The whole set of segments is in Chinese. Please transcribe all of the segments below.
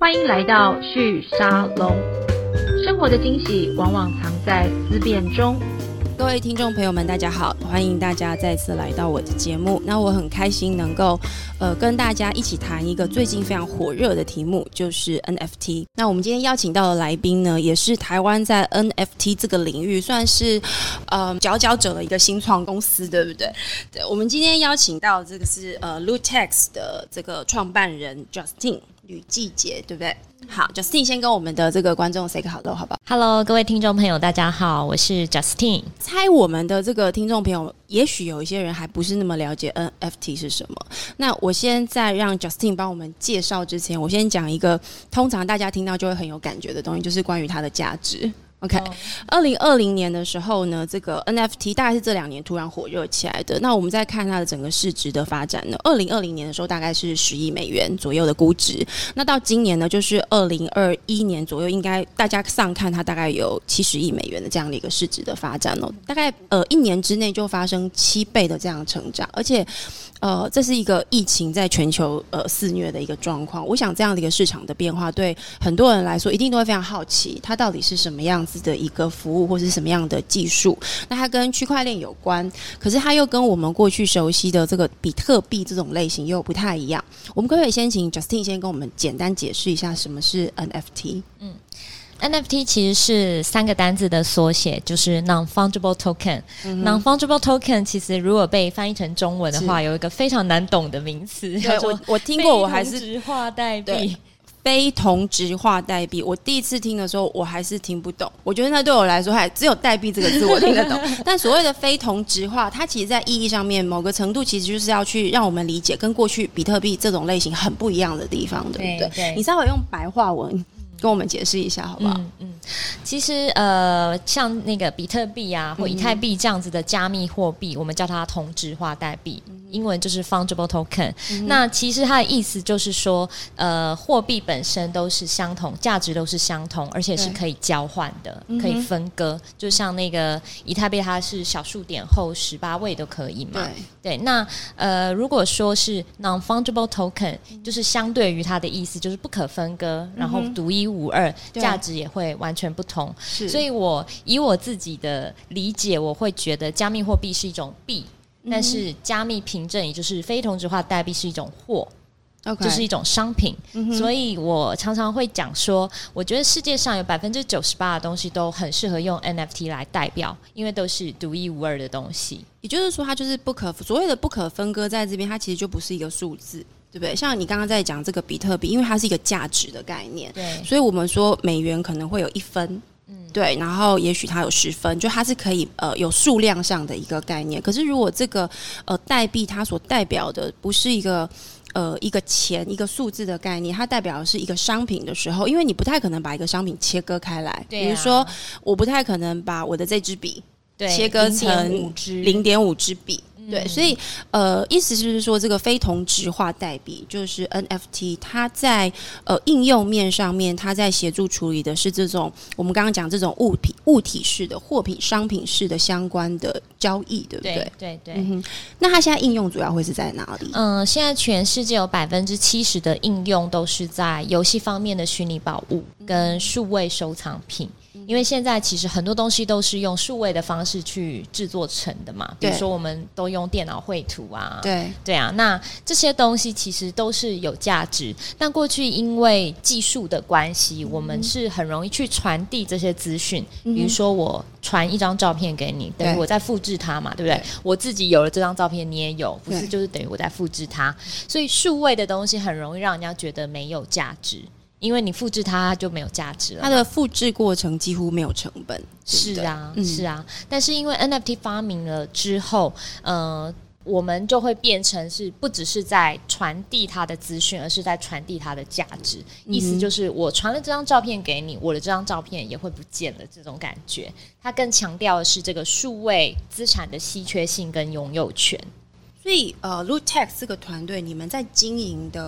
欢迎来到旭沙龙。生活的惊喜往往藏在思辨中。各位听众朋友们，大家好，欢迎大家再次来到我的节目。那我很开心能够呃跟大家一起谈一个最近非常火热的题目，就是 NFT。那我们今天邀请到的来宾呢，也是台湾在 NFT 这个领域算是呃佼佼者的一个新创公司，对不对？对，我们今天邀请到这个是呃 Lutex 的这个创办人 Justin。吕季节，对不对？好，Justin 先跟我们的这个观众 say 个 hello，好不好？Hello，各位听众朋友，大家好，我是 Justin。猜我们的这个听众朋友，也许有一些人还不是那么了解 NFT 是什么。那我先在让 Justin 帮我们介绍之前，我先讲一个通常大家听到就会很有感觉的东西，就是关于它的价值。OK，二零二零年的时候呢，这个 NFT 大概是这两年突然火热起来的。那我们再看它的整个市值的发展呢，二零二零年的时候大概是十亿美元左右的估值。那到今年呢，就是二零二一年左右，应该大家上看它大概有七十亿美元的这样的一个市值的发展哦。大概呃一年之内就发生七倍的这样成长，而且呃这是一个疫情在全球呃肆虐的一个状况。我想这样的一个市场的变化，对很多人来说一定都会非常好奇，它到底是什么样子。的一个服务或是什么样的技术，那它跟区块链有关，可是它又跟我们过去熟悉的这个比特币这种类型又不太一样。我们可不可以先请 Justin 先跟我们简单解释一下什么是 NFT？嗯，NFT 其实是三个单字的缩写，就是 Non-Fungible Token。Non-Fungible Token 其实如果被翻译成中文的话，有一个非常难懂的名词，我我听过，我还是直化代币。非同质化代币，我第一次听的时候，我还是听不懂。我觉得那对我来说，还只有代币这个字我听得懂。但所谓的非同质化，它其实在意义上面，某个程度其实就是要去让我们理解跟过去比特币这种类型很不一样的地方，对不对？你稍微用白话文。跟我们解释一下好不好？嗯嗯，其实呃，像那个比特币啊或以太币这样子的加密货币，我们叫它同质化代币，英文就是 fungible token。那其实它的意思就是说，呃，货币本身都是相同，价值都是相同，而且是可以交换的，可以分割。就像那个以太币，它是小数点后十八位都可以嘛？对。那呃，如果说是 non fungible token，就是相对于它的意思，就是不可分割，然后独一。五二价值也会完全不同，所以我以我自己的理解，我会觉得加密货币是一种币，但是加密凭证也就是非同质化代币是一种货，就是一种商品。所以我常常会讲说，我觉得世界上有百分之九十八的东西都很适合用 NFT 来代表，因为都是独一无二的东西。也就是说，它就是不可所谓的不可分割，在这边它其实就不是一个数字。对不对？像你刚刚在讲这个比特币，因为它是一个价值的概念，对，所以我们说美元可能会有一分，嗯，对，然后也许它有十分，就它是可以呃有数量上的一个概念。可是如果这个呃代币它所代表的不是一个呃一个钱一个数字的概念，它代表的是一个商品的时候，因为你不太可能把一个商品切割开来，比如说我不太可能把我的这支笔切割成零点五支笔。对，所以呃，意思就是说，这个非同质化代币就是 NFT，它在呃应用面上面，它在协助处理的是这种我们刚刚讲这种物品、物体式的货品、商品式的相关的交易，对不对？对对。那它现在应用主要会是在哪里？嗯，现在全世界有百分之七十的应用都是在游戏方面的虚拟宝物跟数位收藏品。因为现在其实很多东西都是用数位的方式去制作成的嘛，比如说我们都用电脑绘图啊，对。对啊，那这些东西其实都是有价值。但过去因为技术的关系，我们是很容易去传递这些资讯，比如说我传一张照片给你，等于我在复制它嘛，对不对？我自己有了这张照片，你也有，不是就是等于我在复制它？所以数位的东西很容易让人家觉得没有价值。因为你复制它就没有价值了，它的复制过程几乎没有成本。是啊，是啊。但是因为 NFT 发明了之后，呃，我们就会变成是不只是在传递它的资讯，而是在传递它的价值。意思就是我传了这张照片给你，我的这张照片也会不见了。这种感觉，它更强调的是这个数位资产的稀缺性跟拥有权。所以，呃，Lutex 这个团队，你们在经营的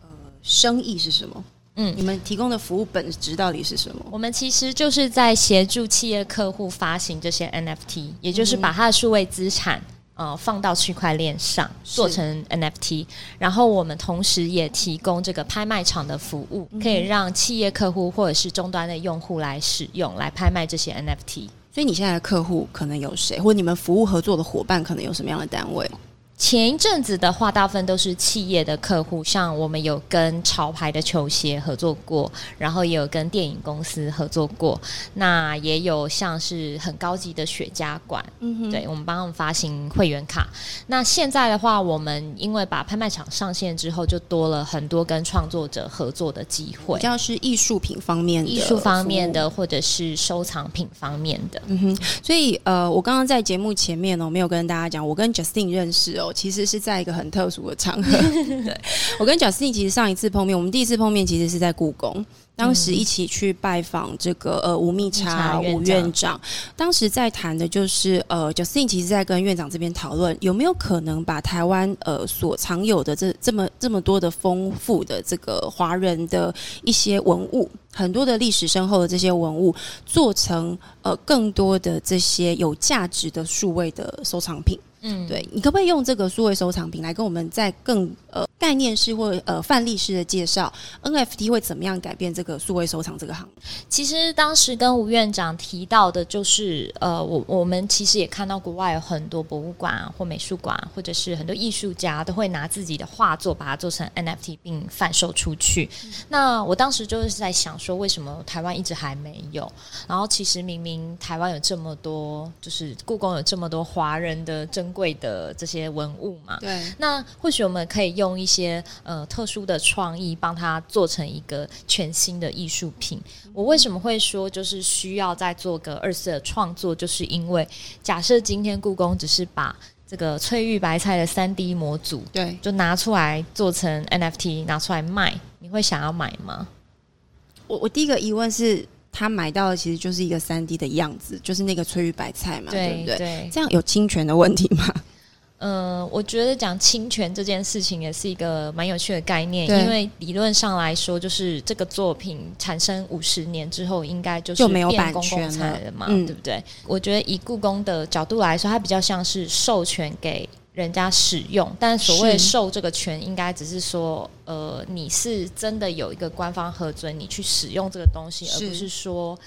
呃生意是什么？嗯，你们提供的服务本质到底是什么？我们其实就是在协助企业客户发行这些 NFT，也就是把它的数位资产。呃放到区块链上做成 NFT，然后我们同时也提供这个拍卖场的服务，可以让企业客户或者是终端的用户来使用，来拍卖这些 NFT。所以你现在的客户可能有谁，或你们服务合作的伙伴可能有什么样的单位？前一阵子的话，大部分都是企业的客户，像我们有跟潮牌的球鞋合作过，然后也有跟电影公司合作过，那也有像是很高级的雪茄馆，嗯对我们帮他们发行会员卡。那现在的话，我们因为把拍卖场上线之后，就多了很多跟创作者合作的机会，比较是艺术品方面的、艺术方面的，或者是收藏品方面的。嗯哼，所以呃，我刚刚在节目前面呢，没有跟大家讲，我跟 Justin 认识哦。其实是在一个很特殊的场合。对我跟 Justin 其实上一次碰面，我们第一次碰面其实是在故宫，当时一起去拜访这个呃吴密察吴院长。当时在谈的就是呃，Justin 其实在跟院长这边讨论有没有可能把台湾呃所藏有的这这么这么多的丰富的这个华人的一些文物，很多的历史深厚的这些文物，做成呃更多的这些有价值的数位的收藏品。嗯，对你可不可以用这个数位收藏品来跟我们再更呃概念式或呃范例式的介绍 NFT 会怎么样改变这个数位收藏这个行业？其实当时跟吴院长提到的就是呃，我我们其实也看到国外有很多博物馆或美术馆，或者是很多艺术家都会拿自己的画作把它做成 NFT 并贩售出去。那我当时就是在想说，为什么台湾一直还没有？然后其实明明台湾有这么多，就是故宫有这么多华人的珍。贵的这些文物嘛，对，那或许我们可以用一些呃特殊的创意，帮它做成一个全新的艺术品。我为什么会说就是需要再做个二次的创作？就是因为假设今天故宫只是把这个翠玉白菜的三 D 模组，对，就拿出来做成 NFT 拿出来卖，你会想要买吗？我我第一个疑问是。他买到的其实就是一个三 D 的样子，就是那个翠玉白菜嘛，对不对？这样有侵权的问题吗？嗯，我觉得讲侵权这件事情也是一个蛮有趣的概念，因为理论上来说，就是这个作品产生五十年之后，应该就是没有版权了嘛，对不对？我觉得以故宫的角度来说，它比较像是授权给。人家使用，但所谓授这个权，应该只是说，呃，你是真的有一个官方核准，你去使用这个东西，而不是说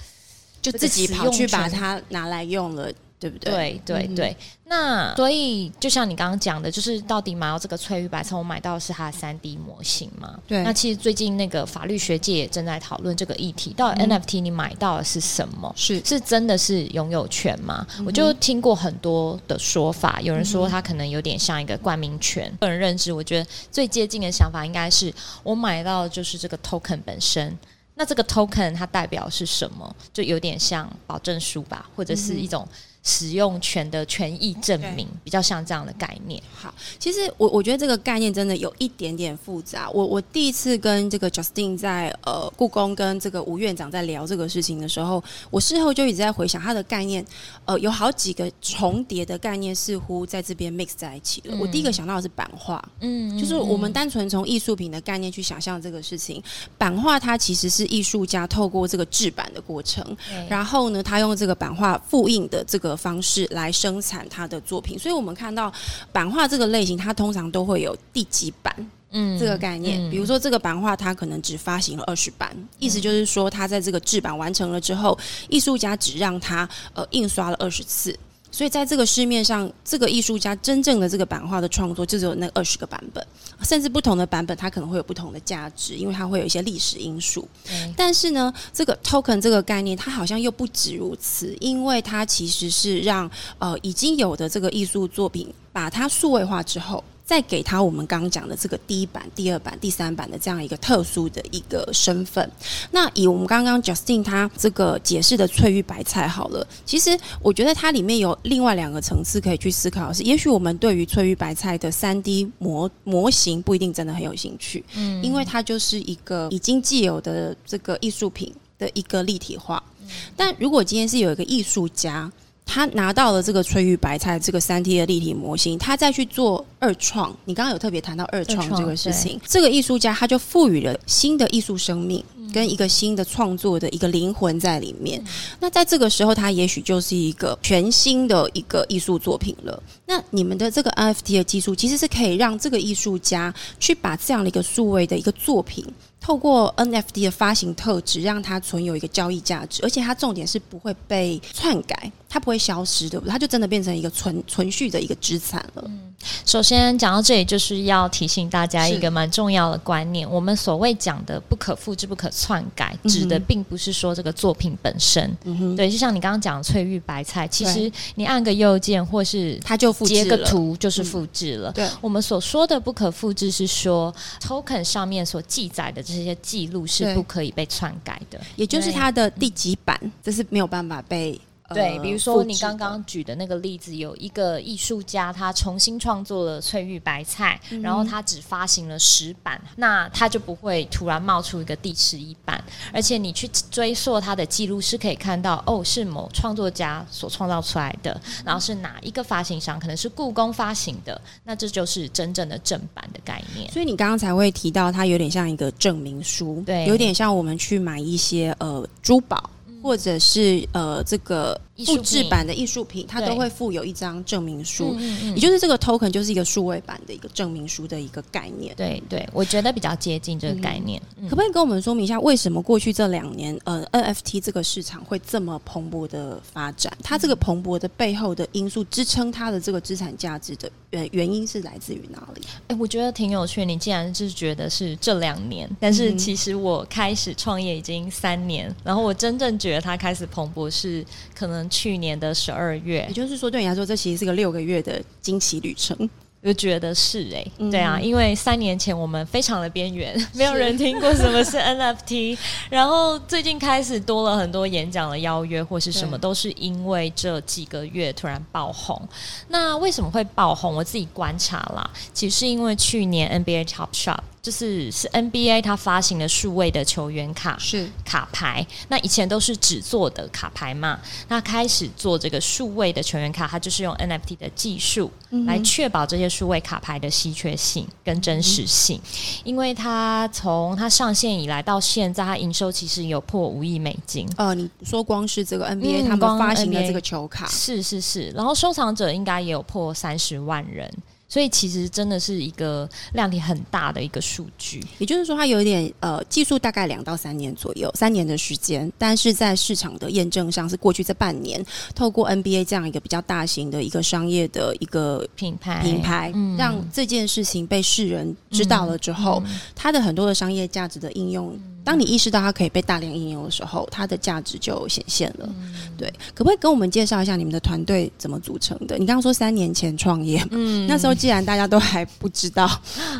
就自己跑去把它拿来用了。对不对？对对对，那所以就像你刚刚讲的，就是到底买到这个翠玉白菜，我买到的是它的三 D 模型嘛？对。那其实最近那个法律学界也正在讨论这个议题，到底 NFT 你买到的是什么？是是真的是拥有权吗？我就听过很多的说法，有人说它可能有点像一个冠名权。个人认知，我觉得最接近的想法应该是我买到就是这个 token 本身。那这个 token 它代表是什么？就有点像保证书吧，或者是一种。使用权的权益证明比较像这样的概念。好，其实我我觉得这个概念真的有一点点复杂。我我第一次跟这个 Justin 在呃故宫跟这个吴院长在聊这个事情的时候，我事后就一直在回想他的概念，呃，有好几个重叠的概念似乎在这边 mix 在一起了。我第一个想到的是版画，嗯，就是我们单纯从艺术品的概念去想象这个事情，版画它其实是艺术家透过这个制版的过程，然后呢，他用这个版画复印的这个。方式来生产他的作品，所以我们看到版画这个类型，它通常都会有第几版，嗯，这个概念。比如说这个版画，它可能只发行了二十版，意思就是说，它在这个制版完成了之后，艺术家只让它呃印刷了二十次。所以在这个市面上，这个艺术家真正的这个版画的创作就只有那二十个版本，甚至不同的版本它可能会有不同的价值，因为它会有一些历史因素。但是呢，这个 token 这个概念，它好像又不止如此，因为它其实是让呃已经有的这个艺术作品把它数位化之后。再给他我们刚刚讲的这个第一版、第二版、第三版的这样一个特殊的一个身份。那以我们刚刚 Justin 他这个解释的翠玉白菜好了，其实我觉得它里面有另外两个层次可以去思考的是，也许我们对于翠玉白菜的三 D 模模型不一定真的很有兴趣，嗯，因为它就是一个已经既有的这个艺术品的一个立体化。但如果今天是有一个艺术家。他拿到了这个翠玉白菜这个三 D 的立体模型，他再去做二创。你刚刚有特别谈到二创这个事情，这个艺术家他就赋予了新的艺术生命跟一个新的创作的一个灵魂在里面。那在这个时候，他也许就是一个全新的一个艺术作品了。那你们的这个 NFT 的技术，其实是可以让这个艺术家去把这样的一个数位的一个作品。透过 NFT 的发行特质，让它存有一个交易价值，而且它重点是不会被篡改，它不会消失，对不对？它就真的变成一个存存续的一个资产了。首先讲到这里，就是要提醒大家一个蛮重要的观念：我们所谓讲的不可复制、不可篡改，指的并不是说这个作品本身。嗯，对，就像你刚刚讲翠玉白菜，其实你按个右键或是它就复截个图就是复制了。对，我们所说的不可复制，是说 token 上面所记载的这这些记录是不可以被篡改的，也就是它的第几版，这是没有办法被。对，比如说你刚刚举的那个例子，有一个艺术家他重新创作了翠玉白菜，然后他只发行了十版，那他就不会突然冒出一个第十一版，而且你去追溯他的记录是可以看到，哦，是某创作家所创造出来的，然后是哪一个发行商，可能是故宫发行的，那这就是真正的正版的概念。所以你刚刚才会提到，它有点像一个证明书，对，有点像我们去买一些呃珠宝。或者是呃，这个复制版的艺术品，它都会附有一张证明书，也就是这个 token 就是一个数位版的一个证明书的一个概念。对对，我觉得比较接近这个概念。可不可以跟我们说明一下，为什么过去这两年呃 NFT 这个市场会这么蓬勃的发展？它这个蓬勃的背后的因素，支撑它的这个资产价值的原原因是来自于哪里？哎，我觉得挺有趣。你既然是觉得是这两年，但是其实我开始创业已经三年，然后我真正觉得。它开始蓬勃是可能去年的十二月，也就是说对你来说，这其实是个六个月的惊奇旅程。就觉得是哎，对啊，因为三年前我们非常的边缘，没有人听过什么是 NFT，然后最近开始多了很多演讲的邀约或是什么，都是因为这几个月突然爆红。那为什么会爆红？我自己观察啦，其实是因为去年 NBA Top Shop。就是是 NBA 它发行的数位的球员卡是。卡牌，那以前都是纸做的卡牌嘛，那开始做这个数位的球员卡，它就是用 NFT 的技术来确保这些数位卡牌的稀缺性跟真实性，因为它从它上线以来到现在，它营收其实有破五亿美金。呃，你说光是这个 NBA 他们发行的这个球卡，是是是，然后收藏者应该也有破三十万人。所以其实真的是一个量体很大的一个数据，也就是说它有一点呃技术大概两到三年左右，三年的时间，但是在市场的验证上是过去这半年，透过 NBA 这样一个比较大型的一个商业的一个品牌。品牌，让这件事情被世人知道了之后，它的很多的商业价值的应用。当你意识到它可以被大量应用的时候，它的价值就显现了。对，可不可以跟我们介绍一下你们的团队怎么组成的？你刚刚说三年前创业，嗯，那时候既然大家都还不知道，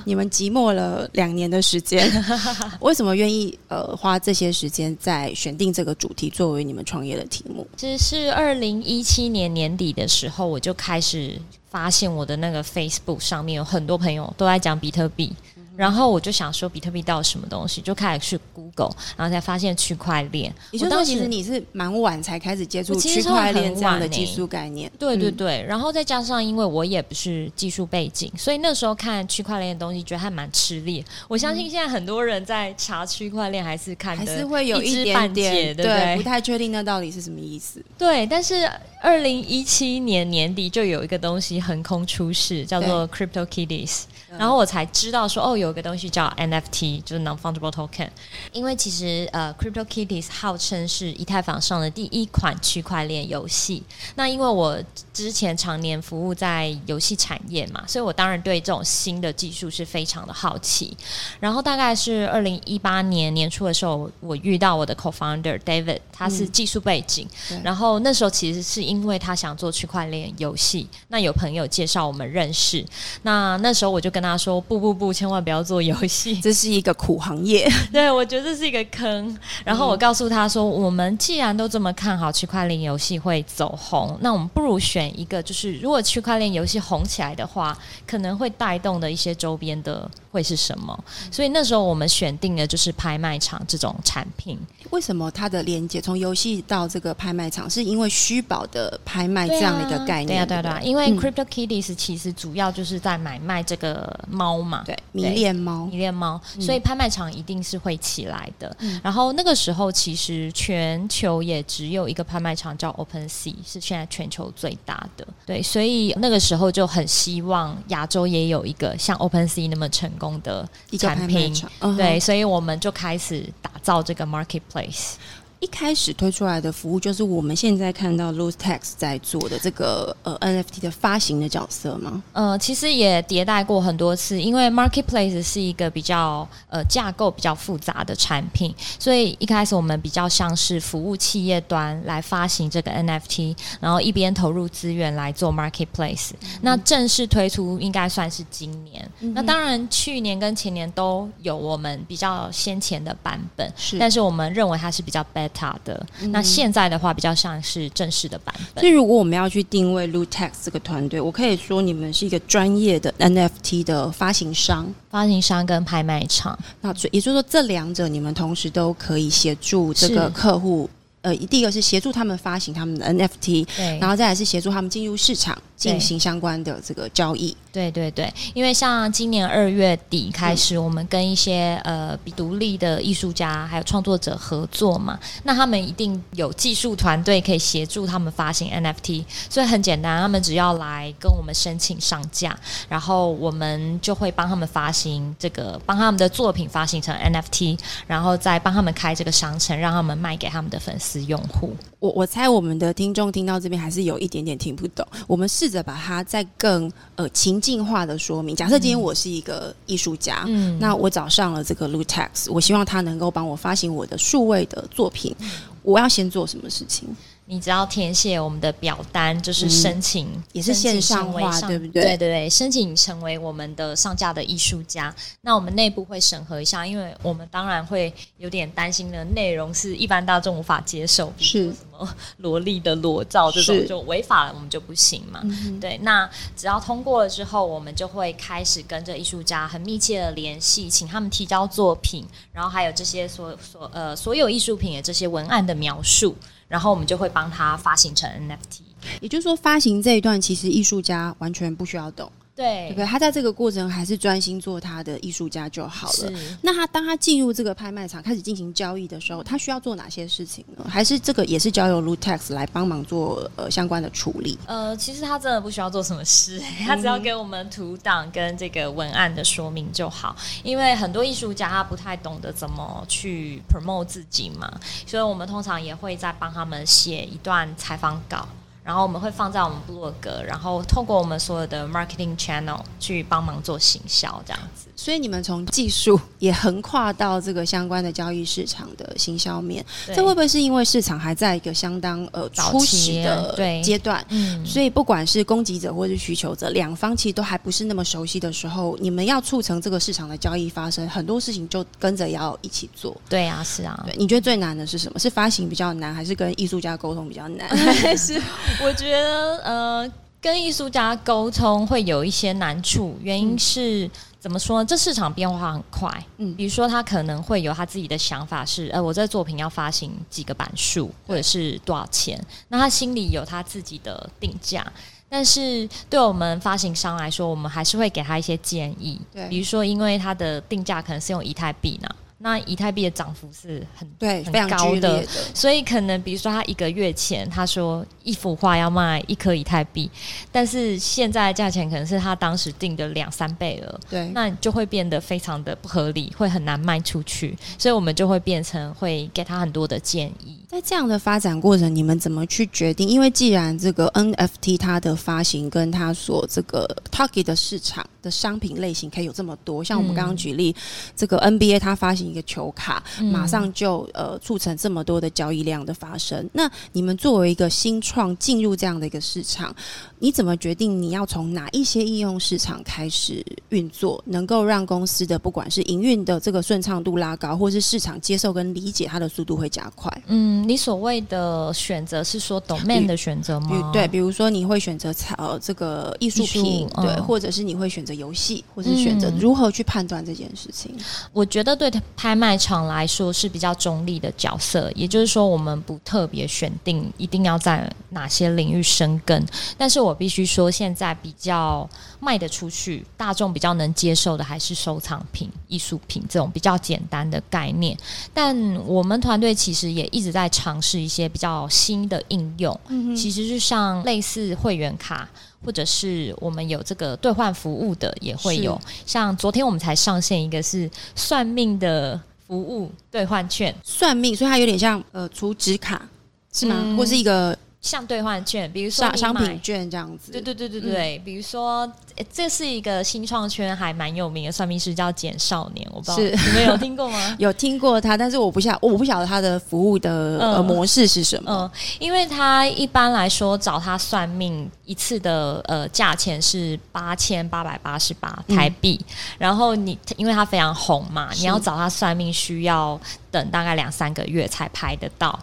你们寂寞了两年的时间，为什么愿意呃花这些时间在选定这个主题作为你们创业的题目？其实是二零一七年年底的时候，我就开始发现我的那个 Facebook 上面有很多朋友都在讲比特币。然后我就想说，比特币到底什么东西？就开始去 Google，然后才发现区块链。也就是说，其实你是蛮晚才开始接触区块链这样的技术概念。对对对，然后再加上因为我也不是技术背景，所以那时候看区块链的东西，觉得还蛮吃力。我相信现在很多人在查区块链，还是看还是会有一点点对，不太确定那到底是什么意思。对，但是二零一七年年底就有一个东西横空出世，叫做 Crypto Kitties。然后我才知道说哦，有一个东西叫 NFT，就是 Non-Fungible Token。因为其实呃，Crypto Kitties 号称是以太坊上的第一款区块链游戏。那因为我之前常年服务在游戏产业嘛，所以我当然对这种新的技术是非常的好奇。然后大概是二零一八年年初的时候，我遇到我的 Co-founder David，他是技术背景。然后那时候其实是因为他想做区块链游戏，那有朋友介绍我们认识。那那时候我就跟他说不不不，千万不要做游戏，这是一个苦行业。对我觉得这是一个坑。然后我告诉他说，我们既然都这么看好区块链游戏会走红，那我们不如选一个，就是如果区块链游戏红起来的话，可能会带动的一些周边的会是什么？所以那时候我们选定的就是拍卖场这种产品。为什么它的连接从游戏到这个拍卖场，是因为虚宝的拍卖这样的一个概念？对啊，对啊，因为 Crypto Kitties 其实主要就是在买卖这个。猫嘛，对，迷恋猫，迷恋猫，所以拍卖场一定是会起来来的。然后那个时候其实全球也只有一个拍卖场叫 Open Sea，是现在全球最大的。对，所以那个时候就很希望亚洲也有一个像 Open Sea 那么成功的产品。对，所以我们就开始打造这个 marketplace。一开始推出来的服务就是我们现在看到 Lose Tax 在做的这个呃 NFT 的发行的角色吗？呃，其实也迭代过很多次，因为 Marketplace 是一个比较呃架构比较复杂的产品，所以一开始我们比较像是服务企业端来发行这个 NFT，然后一边投入资源来做 Marketplace。那正式推出应该算是今年。那当然去年跟前年都有我们比较先前的版本，是，但是我们认为它是比较 beta。的那现在的话，比较像是正式的版本。所以，如果我们要去定位 Lutex 这个团队，我可以说你们是一个专业的 NFT 的发行商、发行商跟拍卖场。那也就是说，这两者你们同时都可以协助这个客户。呃，第一个是协助他们发行他们的 NFT，对，然后再来是协助他们进入市场进行相关的这个交易。对对对，因为像今年二月底开始，我们跟一些呃比独立的艺术家还有创作者合作嘛，那他们一定有技术团队可以协助他们发行 NFT，所以很简单，他们只要来跟我们申请上架，然后我们就会帮他们发行这个，帮他们的作品发行成 NFT，然后再帮他们开这个商城，让他们卖给他们的粉丝。用户，我我猜我们的听众听到这边还是有一点点听不懂。我们试着把它再更呃情境化的说明。假设今天我是一个艺术家，嗯，那我找上了这个 Lutex，我希望他能够帮我发行我的数位的作品，我要先做什么事情？你只要填写我们的表单，就是申请，也是线上化，对不对？对对对，申请成为我们的上架的艺术家。那我们内部会审核一下，因为我们当然会有点担心的内容是一般大众无法接受，是什么萝莉的裸照这种就违法了，我们就不行嘛。对，那只要通过了之后，我们就会开始跟着艺术家很密切的联系，请他们提交作品，然后还有这些所所呃所有艺术品的这些文案的描述。然后我们就会帮他发行成 NFT，也就是说，发行这一段其实艺术家完全不需要懂。对，对，他在这个过程还是专心做他的艺术家就好了。那他当他进入这个拍卖场开始进行交易的时候，他需要做哪些事情呢？还是这个也是交由 Lutex 来帮忙做呃相关的处理？呃，其实他真的不需要做什么事，他只要给我们图档跟这个文案的说明就好。因为很多艺术家他不太懂得怎么去 promote 自己嘛，所以我们通常也会在帮他们写一段采访稿。然后我们会放在我们部落格，然后透过我们所有的 marketing channel 去帮忙做行销，这样子。所以你们从技术也横跨到这个相关的交易市场的行销面，这会不会是因为市场还在一个相当呃初始的阶段？嗯，所以不管是供给者或是需求者，两方其实都还不是那么熟悉的时候，你们要促成这个市场的交易发生，很多事情就跟着要一起做。对啊，是啊。对，你觉得最难的是什么？是发行比较难，还是跟艺术家沟通比较难？还 是？我觉得呃，跟艺术家沟通会有一些难处，原因是怎么说呢？这市场变化很快，嗯，比如说他可能会有他自己的想法，是呃，我这作品要发行几个版数，或者是多少钱，那他心里有他自己的定价，但是对我们发行商来说，我们还是会给他一些建议，对，比如说因为他的定价可能是用以太币呢。那以太币的涨幅是很对很高的，所以可能比如说他一个月前他说一幅画要卖一颗以太币，但是现在价钱可能是他当时定的两三倍了，对，那就会变得非常的不合理，会很难卖出去，所以我们就会变成会给他很多的建议。在这样的发展过程，你们怎么去决定？因为既然这个 NFT 它的发行跟它所这个 target 的市场的商品类型可以有这么多，像我们刚刚举例这个 NBA 它发行一个球卡，马上就呃促成这么多的交易量的发生。那你们作为一个新创进入这样的一个市场，你怎么决定你要从哪一些应用市场开始运作，能够让公司的不管是营运的这个顺畅度拉高，或是市场接受跟理解它的速度会加快？嗯。你所谓的选择是说 domain 的选择吗？对，比如说你会选择呃这个艺术品，对，或者是你会选择游戏，或者是选择如何去判断这件事情？我觉得对拍卖场来说是比较中立的角色，也就是说，我们不特别选定一定要在哪些领域生根。但是我必须说，现在比较卖得出去、大众比较能接受的，还是收藏品、艺术品这种比较简单的概念。但我们团队其实也一直在尝试一些比较新的应用，其实就像类似会员卡。或者是我们有这个兑换服务的，也会有。像昨天我们才上线一个是算命的服务兑换券，算命，所以它有点像呃储值卡是吗？或是一个。像兑换券，比如说商品券这样子。对对对对对，比如说，这是一个新创圈还蛮有名的算命师，叫简少年，我不知道你们有听过吗？有听过他，但是我不晓我不晓得他的服务的呃模式是什么。嗯，因为他一般来说找他算命一次的呃价钱是八千八百八十八台币，然后你因为他非常红嘛，你要找他算命需要等大概两三个月才拍得到。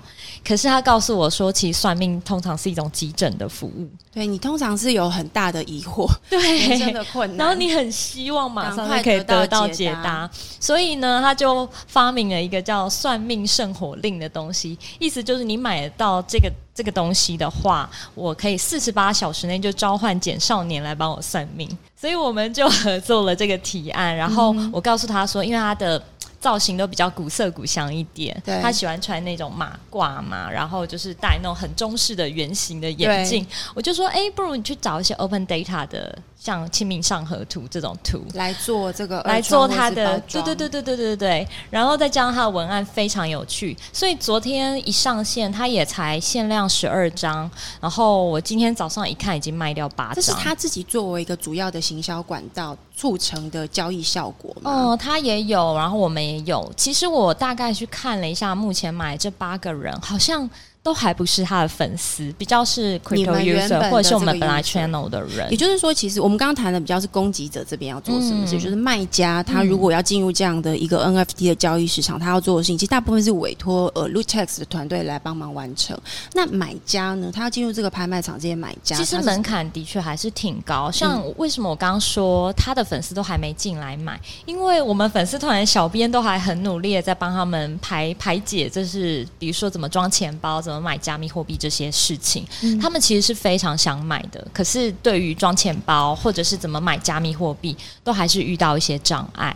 可是他告诉我说，其实算命通常是一种急诊的服务。对你通常是有很大的疑惑，对，真的困难，然后你很希望马上就可以得到解答，所以呢，他就发明了一个叫“算命圣火令”的东西，意思就是你买到这个这个东西的话，我可以四十八小时内就召唤简少年来帮我算命。所以我们就合作了这个提案，然后我告诉他说，因为他的。造型都比较古色古香一点，他喜欢穿那种马褂嘛，然后就是戴那种很中式的圆形的眼镜。我就说，哎，不如你去找一些 Open Data 的。像《清明上河图》这种图来做这个，来做他的，对对对对对对对然后再加上他的文案非常有趣，所以昨天一上线，他也才限量十二张。然后我今天早上一看，已经卖掉八张。这是他自己作为一个主要的行销管道促成的交易效果吗？哦，他也有，然后我们也有。其实我大概去看了一下，目前买这八个人好像。都还不是他的粉丝，比较是 crypto user 或者是我们本来 channel 的人。也就是说，其实我们刚刚谈的比较是攻击者这边要做什么事，就是卖家他如果要进入这样的一个 NFT 的交易市场，他要做的事情，其实大部分是委托呃 Lootex 的团队来帮忙完成。那买家呢，他要进入这个拍卖场，这些买家其实门槛的确还是挺高。像为什么我刚刚说他的粉丝都还没进来买？因为我们粉丝团的小编都还很努力的在帮他们排排解，就是比如说怎么装钱包，怎么买加密货币这些事情，他们其实是非常想买的，可是对于装钱包或者是怎么买加密货币，都还是遇到一些障碍。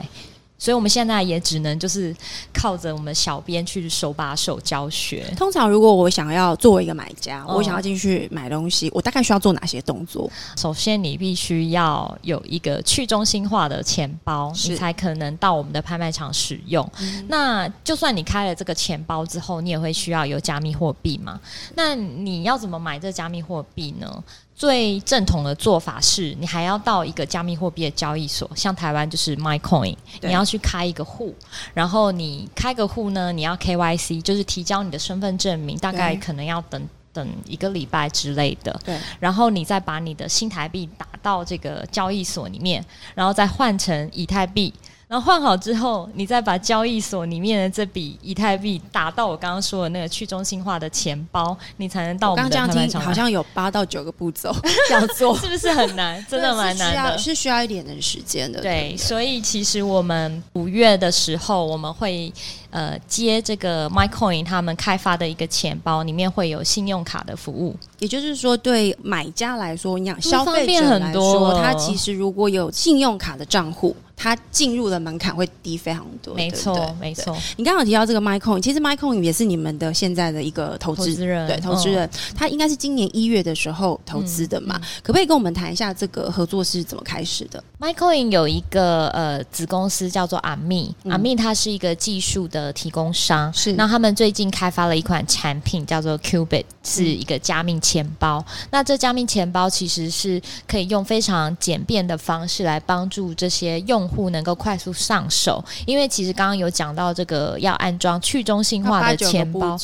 所以，我们现在也只能就是靠着我们小编去手把手教学。通常，如果我想要作为一个买家，我想要进去买东西，我大概需要做哪些动作？首先，你必须要有一个去中心化的钱包，你才可能到我们的拍卖场使用。那就算你开了这个钱包之后，你也会需要有加密货币嘛？那你要怎么买这加密货币呢？最正统的做法是，你还要到一个加密货币的交易所，像台湾就是 MyCoin，你要去开一个户，然后你开个户呢，你要 KYC，就是提交你的身份证明，大概可能要等等一个礼拜之类的。对，然后你再把你的新台币打到这个交易所里面，然后再换成以太币。然后换好之后，你再把交易所里面的这笔以太币打到我刚刚说的那个去中心化的钱包，你才能到我们的拍卖场。好像有八到九个步骤 要做，是不是很难？真的蛮难的，是需要一点的时间的。对，所以其实我们五月的时候，我们会呃接这个 MyCoin 他们开发的一个钱包，里面会有信用卡的服务。也就是说，对买家来说，你想消费者来说，他其实如果有信用卡的账户。它进入的门槛会低非常多，没错，没错。你刚刚提到这个 MyCoin，其实 MyCoin 也是你们的现在的一个投资人，对，投资人。他应该是今年一月的时候投资的嘛？可不可以跟我们谈一下这个合作是怎么开始的？MyCoin 有一个呃子公司叫做阿密，阿密它是一个技术的提供商，是。那他们最近开发了一款产品叫做 Qubit，是一个加密钱包。那这加密钱包其实是可以用非常简便的方式来帮助这些用。户能够快速上手，因为其实刚刚有讲到这个要安装去中心化的钱包，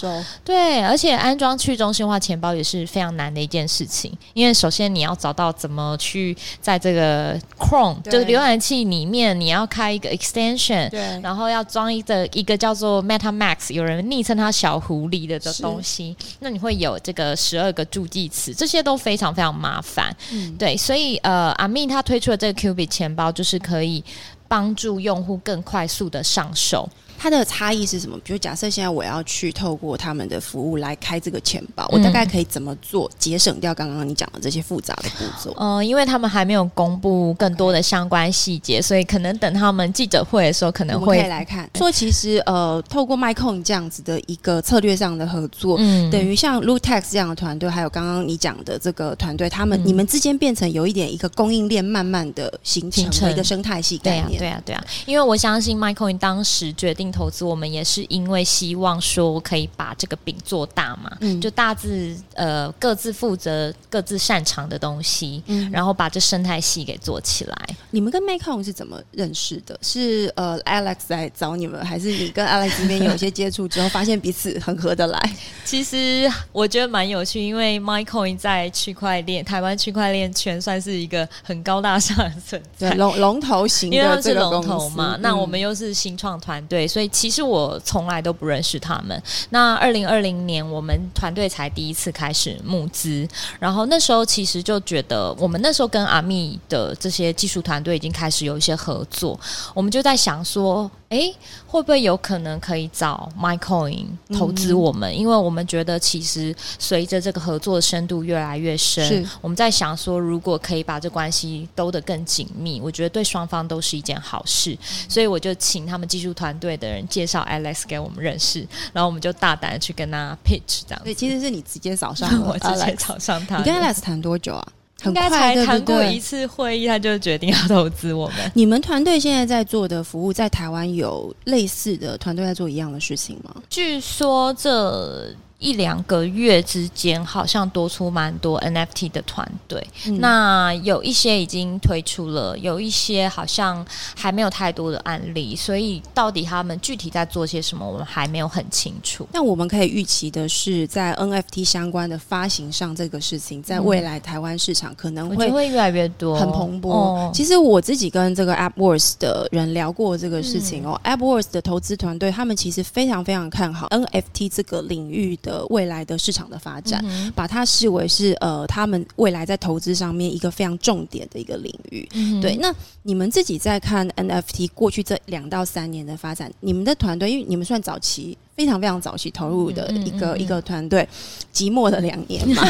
对，而且安装去中心化钱包也是非常难的一件事情。因为首先你要找到怎么去在这个 Chrome 就是浏览器里面，你要开一个 extension，对，然后要装一个一个叫做 MetaMax，有人昵称它小狐狸的的东西，那你会有这个十二个助记词，这些都非常非常麻烦。对，所以呃，阿密他推出的这个 Qubit 钱包就是可以。帮助用户更快速的上手。它的差异是什么？比如假设现在我要去透过他们的服务来开这个钱包，我大概可以怎么做，节省掉刚刚你讲的这些复杂的步骤？嗯，因为他们还没有公布更多的相关细节，所以可能等他们记者会的时候，可能会来看。说其实呃，透过 MyCoin 这样子的一个策略上的合作，嗯，等于像 Lutex 这样的团队，还有刚刚你讲的这个团队，他们你们之间变成有一点一个供应链慢慢的形成一个生态系概念。对啊，对啊，因为我相信 MyCoin 当时决定投资我们，也是因为希望说可以把这个饼做大嘛，嗯，就大致呃各自负责各自擅长的东西，嗯，然后把这生态系给做起来。你们跟 MyCoin 是怎么认识的？是呃 Alex 来找你们，还是你跟 Alex 这边有一些接触之后，发现彼此很合得来？其实我觉得蛮有趣，因为 MyCoin 在区块链台湾区块链圈算是一个很高大上的存在，龙龙头型的这个龙头嘛。那我们又是新创团队，所以其实我从来都不认识他们。那二零二零年，我们团队才第一次开始募资，然后那时候其实就觉得，我们那时候跟阿密的这些技术团队已经开始有一些合作，我们就在想说。哎，会不会有可能可以找 MyCoin 投资我们？因为我们觉得其实随着这个合作深度越来越深，我们在想说，如果可以把这关系兜得更紧密，我觉得对双方都是一件好事。所以我就请他们技术团队的人介绍 Alex 给我们认识，然后我们就大胆的去跟他 pitch 这样。对，其实是你直接找上我，直接找上他。你跟 Alex 谈多久啊？应该才谈过一次会议，他就决定要投资我们。你们团队现在在做的服务，在台湾有类似的团队在做一样的事情吗？据说这。一两个月之间，好像多出蛮多 NFT 的团队。那有一些已经推出了，有一些好像还没有太多的案例。所以，到底他们具体在做些什么，我们还没有很清楚。那我们可以预期的是，在 NFT 相关的发行上，这个事情在未来台湾市场可能会会越来越多，很蓬勃。其实我自己跟这个 AppWorks 的人聊过这个事情哦。AppWorks 的投资团队，他们其实非常非常看好 NFT 这个领域的。未来的市场的发展，把它视为是呃，他们未来在投资上面一个非常重点的一个领域。对，那你们自己在看 NFT 过去这两到三年的发展，你们的团队，因为你们算早期，非常非常早期投入的一个一个团队，寂寞的两年嘛。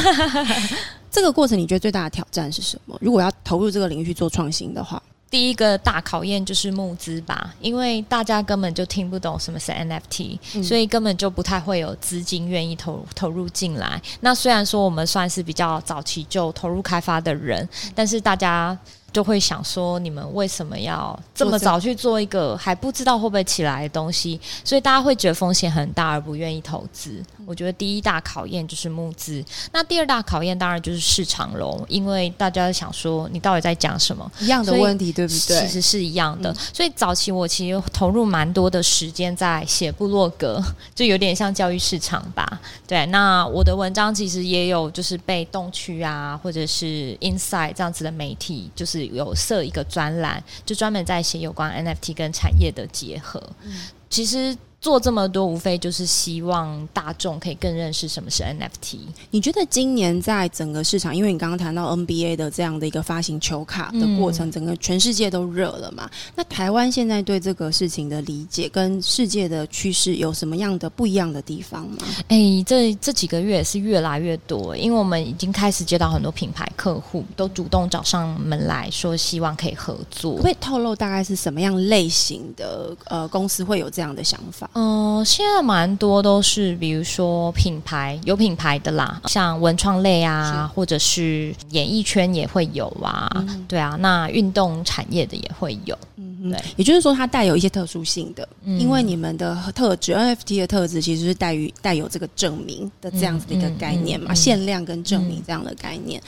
这个过程，你觉得最大的挑战是什么？如果要投入这个领域去做创新的话？第一个大考验就是募资吧，因为大家根本就听不懂什么是 NFT，所以根本就不太会有资金愿意投投入进来。那虽然说我们算是比较早期就投入开发的人，但是大家。就会想说，你们为什么要这么早去做一个还不知道会不会起来的东西？所以大家会觉得风险很大而不愿意投资。我觉得第一大考验就是募资，那第二大考验当然就是市场喽，因为大家想说你到底在讲什么一样的问题，对不对？其实是一样的。所以早期我其实投入蛮多的时间在写部落格，就有点像教育市场吧。对，那我的文章其实也有就是被动区啊，或者是 Inside 这样子的媒体，就是。有设一个专栏，就专门在写有关 NFT 跟产业的结合。嗯，其实。做这么多，无非就是希望大众可以更认识什么是 NFT。你觉得今年在整个市场，因为你刚刚谈到 NBA 的这样的一个发行球卡的过程，整个全世界都热了嘛？那台湾现在对这个事情的理解跟世界的趋势有什么样的不一样的地方吗？哎，这这几个月也是越来越多，因为我们已经开始接到很多品牌客户都主动找上门来说，希望可以合作。会透露大概是什么样类型的呃公司会有这样的想法？嗯，现在蛮多都是，比如说品牌有品牌的啦，像文创类啊，或者是演艺圈也会有啊，对啊，那运动产业的也会有，嗯，对，也就是说它带有一些特殊性的，因为你们的特质 NFT 的特质其实是带于带有这个证明的这样子的一个概念嘛，限量跟证明这样的概念。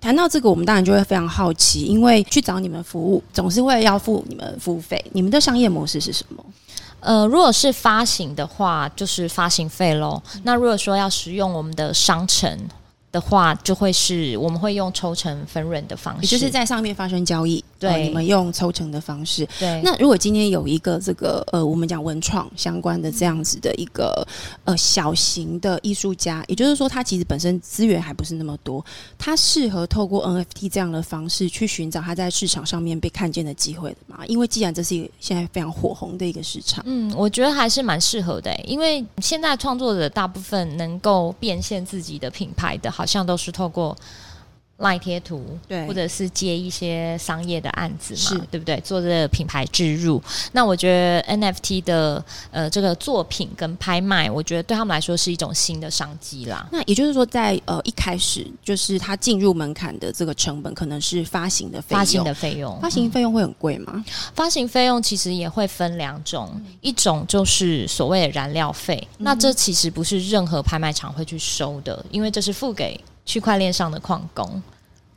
谈到这个，我们当然就会非常好奇，因为去找你们服务总是会要付你们服务费，你们的商业模式是什么？呃，如果是发行的话，就是发行费喽。那如果说要使用我们的商城，的话，就会是我们会用抽成分润的方式，也就是在上面发生交易，对呃你们用抽成的方式。对那如果今天有一个这个呃，我们讲文创相关的这样子的一个呃小型的艺术家，也就是说，他其实本身资源还不是那么多，他适合透过 NFT 这样的方式去寻找他在市场上面被看见的机会的嘛？因为既然这是一个现在非常火红的一个市场，嗯，我觉得还是蛮适合的欸，因为现在创作者大部分能够变现自己的品牌的，好像都是透过赖贴图，对。或者是接一些商业的案子嘛，对不对？做这个品牌植入，那我觉得 NFT 的呃这个作品跟拍卖，我觉得对他们来说是一种新的商机啦。那也就是说在，呃一开始就是它进入门槛的这个成本可能是发行的费用，发行的费用，发行费用会很贵吗？发行费用其实也会分两种，一种就是所谓的燃料费，那这其实不是任何拍卖场会去收的，因为这是付给区块链上的矿工，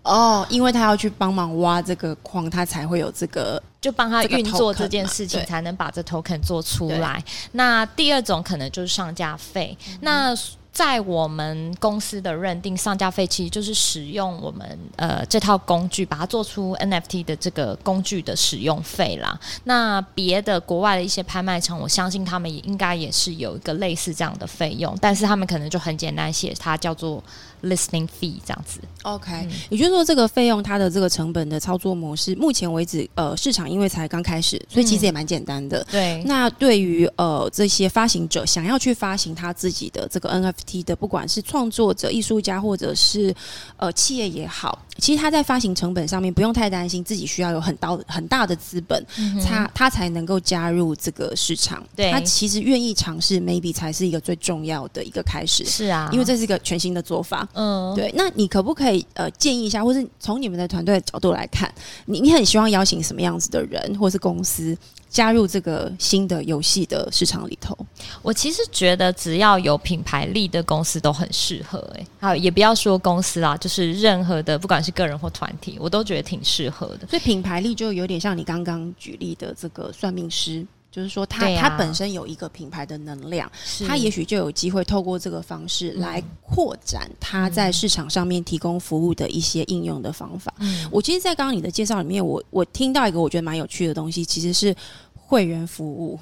哦，因为他要去帮忙挖这个矿，他才会有这个就帮他运作这件事情，才能把这 token 做出来。那第二种可能就是上架费，那。在我们公司的认定，上架费其实就是使用我们呃这套工具，把它做出 NFT 的这个工具的使用费啦。那别的国外的一些拍卖场，我相信他们也应该也是有一个类似这样的费用，但是他们可能就很简单写，它叫做 listening fee 这样子。OK，、也就是说，这个费用它的这个成本的操作模式，目前为止，呃，市场因为才刚开始，所以其实也蛮简单的。对，那对于呃这些发行者想要去发行他自己的这个 NFT 的，不管是创作者、艺术家或者是呃企业也好，其实他在发行成本上面不用太担心，自己需要有很大很大的资本，他他才能够加入这个市场。对他其实愿意尝试，maybe 才是一个最重要的一个开始，是啊，因为这是一个全新的做法。嗯，对，那你可不可以呃建议一下，或是从你们的团队的角度来看，你你很希望邀请什么样子的人，或是公司加入这个新的游戏的市场里头？我其实觉得只要有品牌力的公司都很适合、欸，好，也不要说公司啦，就是任何的，不管是个人或团体，我都觉得挺适合的。所以品牌力就有点像你刚刚举例的这个算命师。就是说他，对啊。他本身有一个品牌的能量，是。他也许就有机会透过这个方式来扩展他在市场上面提供服务的一些应用的方法。嗯。我其实，在刚刚你的介绍里面，我我听到一个我觉得蛮有趣的东西，其实是会员服务。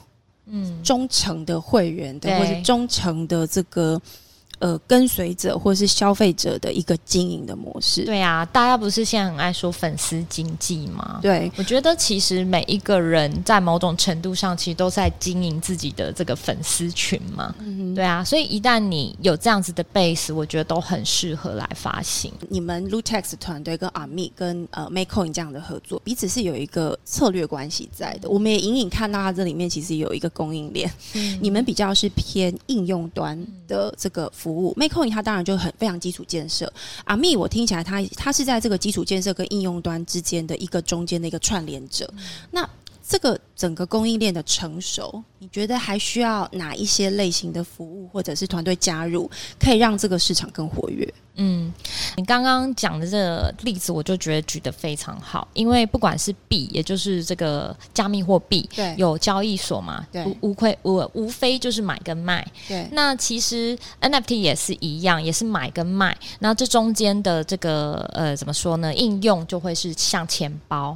嗯，忠诚的会员的，对或者忠诚的这个呃跟随者，或是消费者的一个经营的模式。对啊，大家不是现在很爱说粉丝经济吗？对我觉得其实每一个人在某种程度上，其实都在经营自己的这个粉丝群嘛。嗯对啊，所以一旦你有这样子的 base，我觉得都很适合来发行。你们 Lutex 团队跟 Ami 跟呃 Makecoin 这样的合作，彼此是有一个策略关系在的。我们也隐隐看到它这里面其实有一个供应链，你们比较是偏应用端的这个服务。Makecoin 它当然就很非常基础建设阿密我听起来它它是在这个基础建设跟应用端之间的一个中间的一个串联者。那这个整个供应链的成熟，你觉得还需要哪一些类型的服务或者是团队加入，可以让这个市场更活跃？嗯，你刚刚讲的这个例子，我就觉得举得非常好，因为不管是币，也就是这个加密货币，对有交易所嘛，对无无亏无无非就是买跟卖。对那其实 NFT 也是一样，也是买跟卖。那这中间的这个呃怎么说呢？应用就会是像钱包。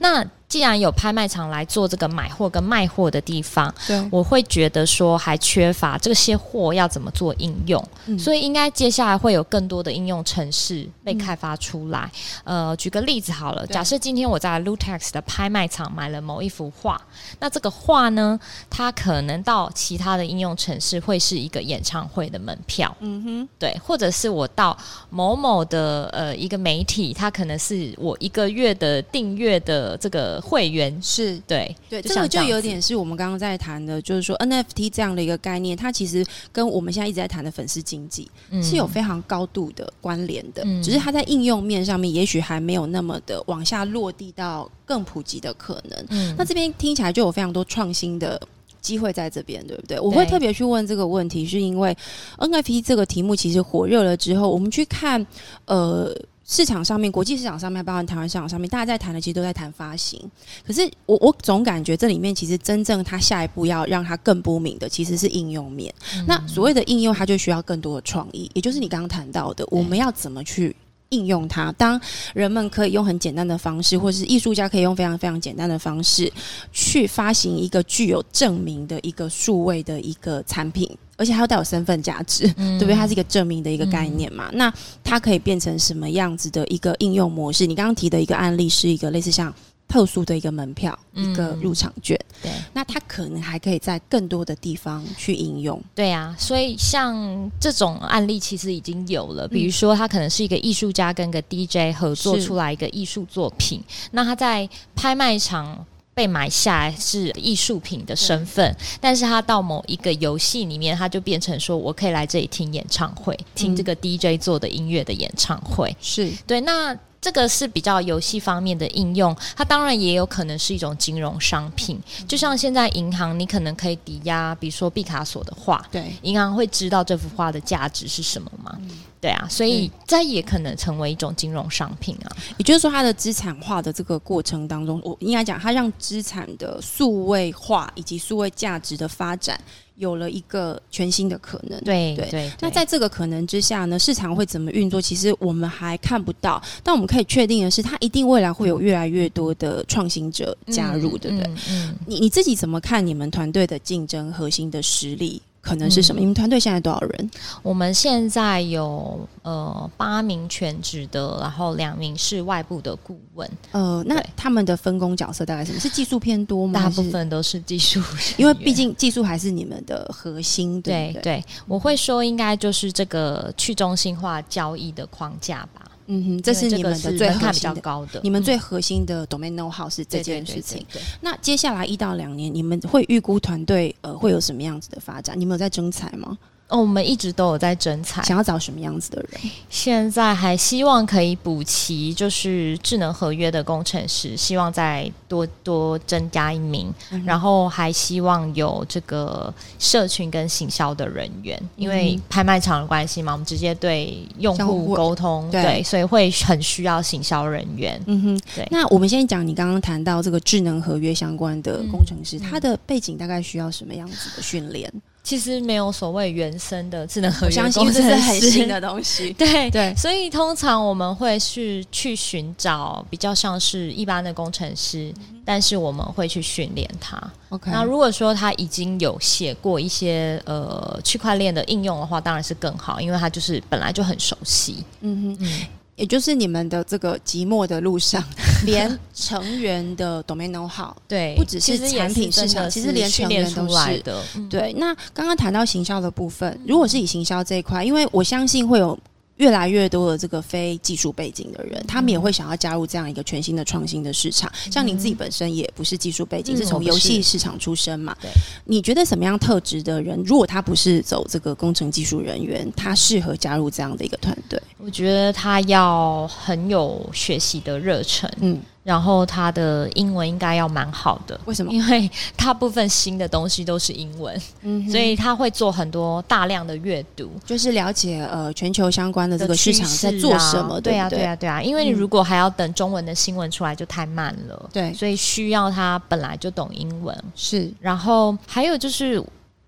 那既然有拍卖场来做这个买货跟卖货的地方，对我会觉得说还缺乏这些货要怎么做应用，嗯所以应该接下来会有更多的应用程式被开发出来。呃，举个例子好了，假设今天我在 Lutex 的拍卖场买了某一幅画，那这个画呢，它可能到其他的应用程式会是一个演唱会的门票，嗯哼，对，或者是我到某某的呃一个媒体，它可能是我一个月的订阅的这个会员，是。对对，这个就有点是我们刚刚在谈的，就是说 NFT 这样的一个概念，它其实跟我们现在一直在谈的粉丝经济嗯是有非常高度的关联的，嗯只是它在应用面上面，也许还没有那么的往下落地到更普及的可能。嗯那这边听起来就有非常多创新的。机会在这边，对不对？我会特别去问这个问题，是因为 NFT 这个题目其实火热了之后，我们去看，呃，市场上面，国际市场上面，包括台湾市场上面，大家在谈的其实都在谈发行。可是我我总感觉这里面其实真正它下一步要让它更不明的，其实是应用面。那所谓的应用，它就需要更多的创意，也就是你刚刚谈到的，我们要怎么去应用它？当人们可以用很简单的方式，或者是艺术家可以用非常非常简单的方式去发行一个具有证明的一个数位的一个产品。而且它又带有身份价值，对不对？它是一个证明的一个概念嘛。那它可以变成什么样子的一个应用模式？你刚刚提的一个案例是一个类似像特殊的一个门票，一个入场券。对，那它可能还可以在更多的地方去应用。对啊，所以像这种案例其实已经有了。比如说，它可能是一个艺术家跟个 DJ 合作出来一个艺术作品，那他在拍卖场。被买下来是艺术品的身份，但是他到某一个游戏里面，他就变成说我可以来这里听演唱会，听这个 DJ 做的音乐的演唱会。是。对，那这个是比较游戏方面的应用，它当然也有可能是一种金融商品，就像现在银行，你可能可以抵押，比如说毕卡索的画，对，银行会知道这幅画的价值是什么吗？对啊，所以这也可能成为一种金融商品啊。也就是说，它的资产化的这个过程当中，我应该讲，它让资产的数位化以及数位价值的发展有了一个全新的可能。对对。那在这个可能之下呢，市场会怎么运作？其实我们还看不到，但我们可以确定的是，它一定未来会有越来越多的创新者加入，对不对？嗯。你你自己怎么看你们团队的竞争核心的实力？可能是什么？你们团队现在多少人？我们现在有呃八名全职的，然后两名是外部的顾问。呃，那他们的分工角色大概什么？是技术偏多吗？大部分都是技术，因为毕竟技术还是你们的核心。对对，我会说应该就是这个去中心化交易的框架吧。嗯哼，这是你们的最核心的，你们最核心的 domain know how 是这件事情。那接下来一到两年，你们会预估团队呃会有什么样子的发展？你们有在征才吗？哦，我们一直都有在征才，想要找什么样子的人？现在还希望可以补齐，就是智能合约的工程师，希望再多多增加一名，然后还希望有这个社群跟行销的人员，因为拍卖场的关系嘛，我们直接对用户沟通，对，所以会很需要行销人员。嗯哼，对。那我们先讲你刚刚谈到这个智能合约相关的工程师，他的背景大概需要什么样子的训练？其实没有所谓原生的智能合约工程师，这是很新的东西。对对，所以通常我们会是去寻找比较像是一般的工程师，但是我们会去训练他。OK，那如果说他已经有写过一些呃区块链的应用的话，当然是更好，因为他就是本来就很熟悉。嗯哼。也就是你们的这个寂寞的路上，连 成员的 domain know how，对，不只是产品市场，其实连成员都是的。对，那刚刚谈到行销的部分，如果是以行销这一块，因为我相信会有。越来越多的这个非技术背景的人，他们也会想要加入这样一个全新的创新的市场。像您自己本身也不是技术背景，是从游戏市场出身嘛？对。你觉得什么样特质的人，如果他不是走这个工程技术人员，他适合加入这样的一个团队？我觉得他要很有学习的热忱。嗯。然后他的英文应该要蛮好的，为什么？因为大部分新的东西都是英文，嗯，所以他会做很多大量的阅读，就是了解呃全球相关的这个市场在做什么，对啊，对啊，对啊，因为你如果还要等中文的新闻出来就太慢了，对，所以需要他本来就懂英文，是，然后还有就是。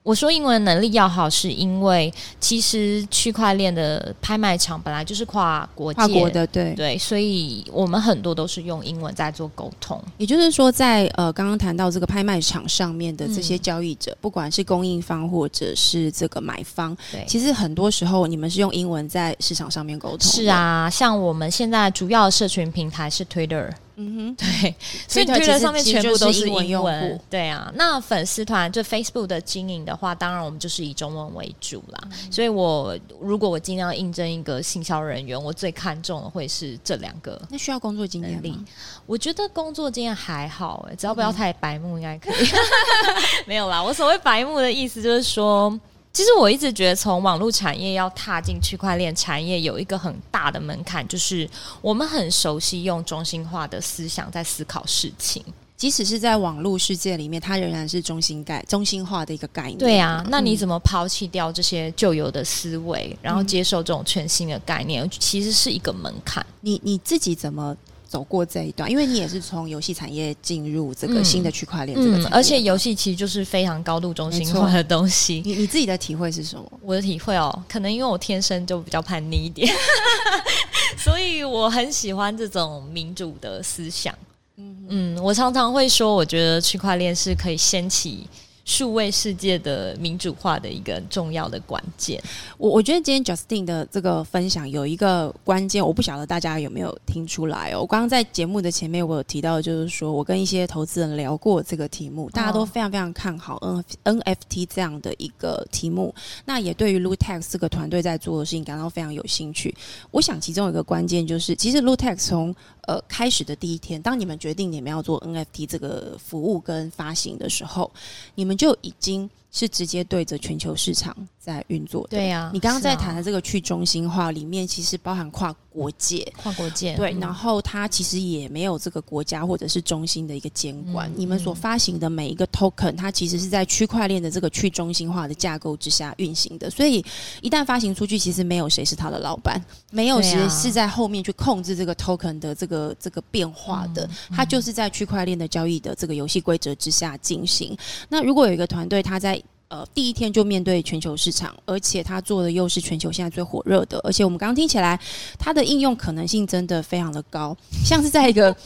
我说英文能力要好，是因为其实区块链的拍卖场本来就是跨国跨国的，对对，所以我们很多都是用英文在做沟通。也就是说，在呃刚刚谈到这个拍卖场上面的这些交易者，不管是供应方或者是这个买方，对，其实很多时候你们是用英文在市场上面沟通。是啊，像我们现在主要的社群平台是 Twitter。嗯哼，对，所以推特上面全部都是英文，对啊。那粉丝团就 Facebook 的经营的话，当然我们就是以中文为主啦。所以我如果我尽量应征一个行销人员，我最看重的会是这两个。那需要工作经验吗？我觉得工作经验还好，哎，只要不要太白目，应该可以。没有啦，我所谓白目的意思就是说。其实我一直觉得，从网络产业要踏进区块链产业，有一个很大的门槛，就是我们很熟悉用中心化的思想在思考事情。即使是在网络世界里面，它仍然是中心概、中心化的一个概念。对啊，那你嗯怎么抛弃掉这些旧有的思维，然后接受这种全新的概念？其实是一个门槛。你你自己怎么走过这一段？因为你也是从游戏产业进入这个嗯新的区块链这个而且游戏其实就是非常高度中心化的东西。你 你自己的体会是什么？我的体会哦，可能因为我天生就比较叛逆一点，所以我很喜欢这种民主的思想。嗯，我常常会说，我觉得区块链是可以掀起数位世界的民主化的一个重要的关键。我我觉得今天 Justin 的这个分享有一个关键，我不晓得大家有没有听出来哦。我刚刚在节目的前面，我有提到，就是说我跟一些投资人聊过这个题目，大家都非常非常看好 N NFT 这样的一个题目，那也对于 Lutex 这个团队在做的事情感到非常有兴趣。我想其中有一个关键就是，其实 Lutex 从呃开始的第一天，当你们决定你们要做 NFT 这个服务跟发行的时候，你们就已经是直接对着全球市场在运作的。对呀你刚刚在谈的这个去中心化里面，其实包含跨国界。跨国界对，嗯然后它其实也没有这个国家或者是中心的一个监管。嗯你们所发行的每一个 token，它其实是在区块链的这个去中心化的架构之下运行的。所以一旦发行出去，其实没有谁是它的老板，没有谁是在后面去控制这个 token 的这个这个变化的。嗯它就是在区块链的交易的这个游戏规则之下进行。那如果有一个团队，他在呃，第一天就面对全球市场，而且它做的又是全球现在最火热的，而且我们刚刚听起来，它的应用可能性真的非常的高，像是在一个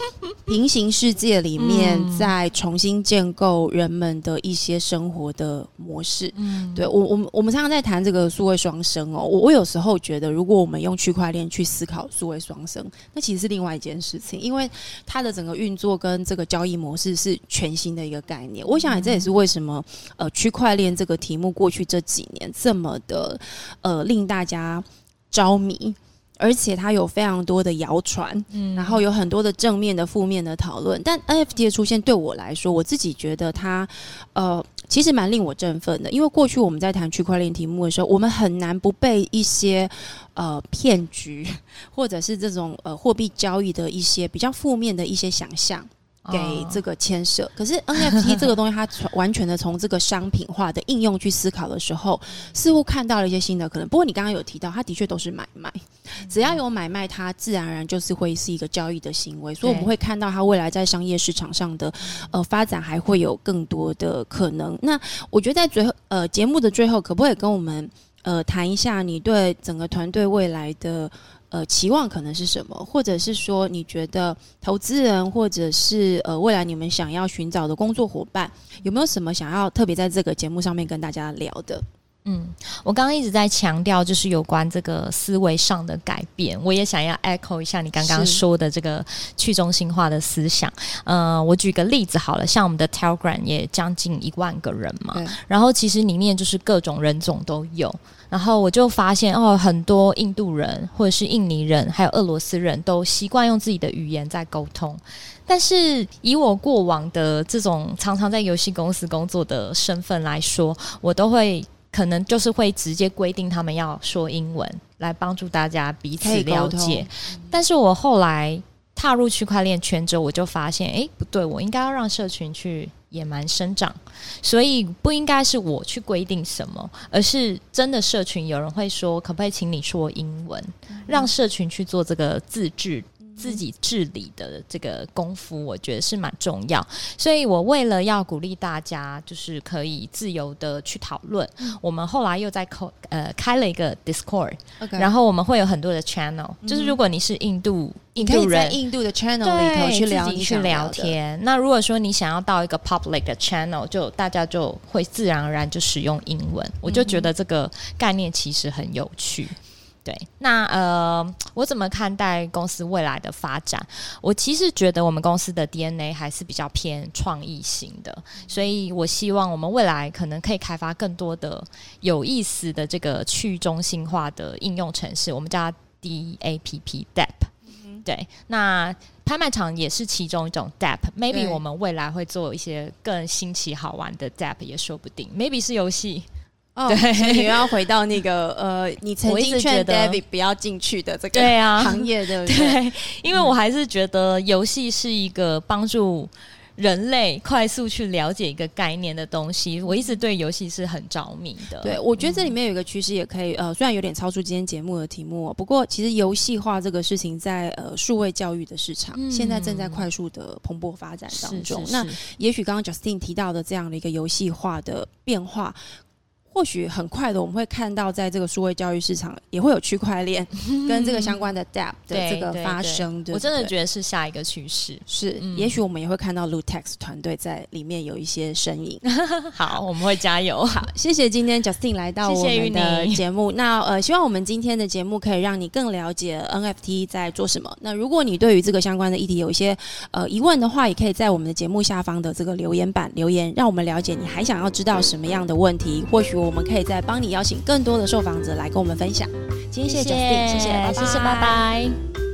平行世界里面，嗯再重新建构人们的一些生活的模式。嗯，对我，我们我们常常在谈这个数位双生哦。我我有时候觉得，如果我们用区块链去思考数位双生，那其实是另外一件事情，因为它的整个运作跟这个交易模式是全新的一个概念。我想这也是为什么呃区块链这个题目过去这几年这么的呃令大家着迷。而且它有非常多的谣传，嗯然后有很多的正面的、负面的讨论。但 NFT 的出现对我来说，我自己觉得它，呃，其实蛮令我振奋的。因为过去我们在谈区块链题目的时候，我们很难不被一些呃骗局，或者是这种呃货币交易的一些比较负面的一些想象。给哦这个牵涉，可是 NFT 这个东西，它从完全的从这个商品化的应用去思考的时候，似乎看到了一些新的可能。不过你刚刚有提到，它的确都是买卖，只要有买卖，它自然而然就是会是一个交易的行为，所以我们会看到它未来在商业市场上的呃发展还会有更多的可能。那我觉得在最后呃节目的最后，可不可以跟我们呃谈一下你对整个团队未来的？呃，期望可能是什么，或者是说，你觉得投资人，或者是呃，未来你们想要寻找的工作伙伴，有没有什么想要特别在这个节目上面跟大家聊的？嗯，我刚刚一直在强调，就是有关这个思维上的改变，我也想要 echo 一下你刚刚说的这个去中心化的思想。呃，我举个例子好了，像我们的 Telegram 也将近一万个人嘛，然后其实里面就是各种人种都有。然后我就发现哦，很多印度人或者是印尼人，还有俄罗斯人都习惯用自己的语言在沟通。但是以我过往的这种常常在游戏公司工作的身份来说，我都会可能就是会直接规定他们要说英文，来帮助大家彼此了解。但是我后来踏入区块链圈之后，我就发现，诶，不对，我应该要让社群去野蛮生长，所以不应该是我去规定什么，而是真的社群有人会说，可不可以请你说英文，让社群去做这个自治。自己治理的这个功夫，我觉得是蛮重要。所以我为了要鼓励大家，就是可以自由的去讨论，我们后来又在开呃开了一个 Discord，OK，然后我们会有很多的 channel，、就是如果你是印度印你可以在度人。印度的 channel 里头，去聊去聊。天。那如果说你想要到一个 public 的 channel，就大家就会自然而然就使用英文。我就觉得这个概念其实很有趣。对，那呃，我怎么看待公司未来的发展？我其实觉得我们公司的 DNA 还是比较偏创意型的，所以我希望我们未来可能可以开发更多的有意思的这个去中心化的应用程式，我们叫它 DAPP DAP。对，那拍卖场也是其中一种 DAP，maybe 我们未来会做一些更新奇好玩的 DAP 也说不定，maybe 是游戏。哦，对所以你要回到那个 呃，你曾经劝直觉得 David 不要进去的这个对啊，行业，对不对？对，因为我还是觉得游戏是一个帮助人类快速去了解一个概念的东西。我一直对游戏是很着迷的。对，我觉得这里面有一个趋势，也可以呃，虽然有点超出今天节目的题目，不过其实游戏化这个事情在呃数位教育的市场，现在正在快速的蓬勃发展当中。那也许刚刚 Justin 提到的这样的一个游戏化的变化。或许很快的，我们会看到在这个数位教育市场也会有区块链 跟这个相关的 DApp 的这个发生。我真的觉得是下一个趋势。是，也许我们也会看到 Lutex 团队在里面有一些身影。好，我们会加油。好，谢谢今天 Justin 来到我们的节目。那呃，希望我们今天的节目可以让你更了解 NFT 在做什么。那如果你对于这个相关的议题有一些呃疑问的话，也可以在我们的节目下方的这个留言板留言，让我们了解你还想要知道什么样的问题。或许。我们可以再帮你邀请更多的受访者来跟我们分享。今天谢谢 Justin，谢谢，谢谢，拜拜。